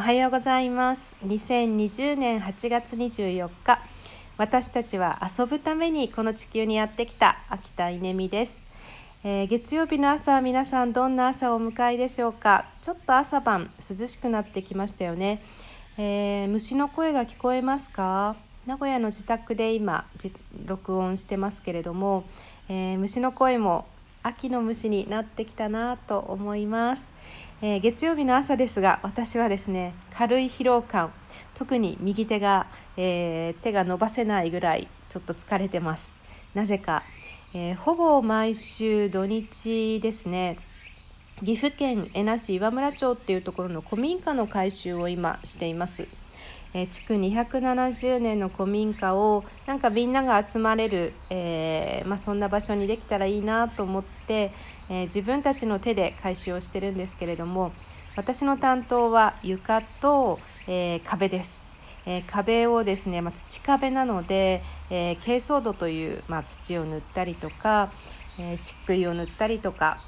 おはようございます。2020年8月24日。私たちは遊ぶためにこの地球にやってきた秋田稲美です、えー、月曜日の朝皆さんどんな朝をお迎えでしょうか。ちょっと朝晩涼しくなってきましたよね、えー、虫の声が聞こえますか？名古屋の自宅で今録音してますけれども、えー、虫の声も秋の虫になってきたなと思います、えー、月曜日の朝ですが私はですね軽い疲労感特に右手が、えー、手が伸ばせないぐらいちょっと疲れてます。なぜか、えー、ほぼ毎週土日ですね岐阜県恵那市岩村町っていうところの古民家の改修を今しています。えー、築270年の古民家をなんかみんなが集まれる、えー、まあ、そんな場所にできたらいいなと思って、えー、自分たちの手で改修をしてるんですけれども私の担当は床と、え壁です。え壁をですね、まあ、土壁なので、え珪藻土という、まあ、土を塗ったりとか、え漆喰を塗ったりとか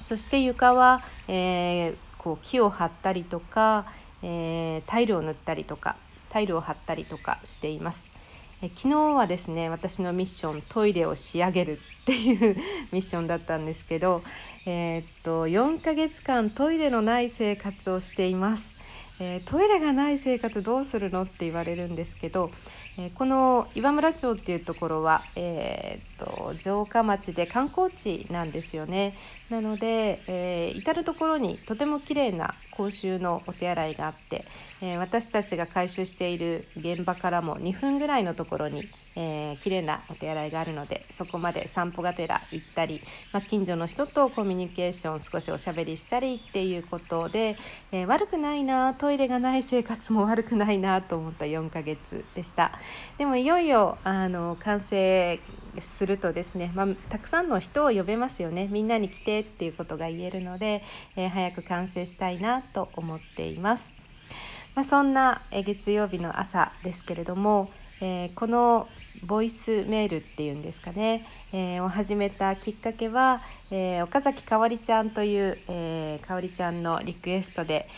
そして床は、えこう木を張ったりとか、えー、タイルを塗ったりとかタイルを貼ったりとかしています。え昨日はですね私のミッショントイレを仕上げるっていう ミッションだったんですけど、えー、っと4ヶ月間トイレのない生活をしています。えー、トイレがない生活どうするのって言われるんですけど、えー、この岩村町っていうところは、えー、と城下町で観光地なんですよね。なので、え至る所にとても綺麗な公衆のお手洗いがあって、え私たちが回収している現場からも2分ぐらいのところにえー、綺麗なお手洗いがあるのでそこまで散歩がてら行ったり、まあ、近所の人とコミュニケーション少しおしゃべりしたりっていうことで、えー、悪くないなトイレがない生活も悪くないなと思った4ヶ月でしたでもいよいよあの完成するとですね、まあ、たくさんの人を呼べますよねみんなに来てっていうことが言えるので、えー、早く完成したいなと思っています。まあ、そんな月曜日の朝ですけれども、えー、このボイスメールっていうんですかね、えー、を始めたきっかけは、えー、岡崎かおりちゃんという、えー、かおりちゃんのリクエストで、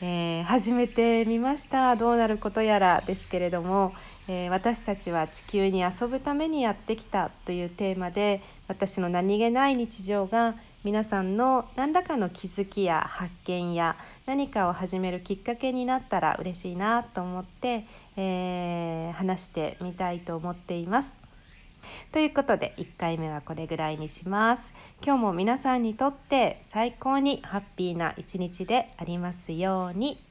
えー、始めてみました。どうなることやらですけれども、え私たちは地球に遊ぶためにやってきたというテーマで私の何気ない日常が皆さんの何らかの気づきや発見や何かを始めるきっかけになったら嬉しいなと思って、えー、話してみたいと思っています。ということで1回目はこれぐらいにします。今日も皆さんにとって最高にハッピーな一日でありますように。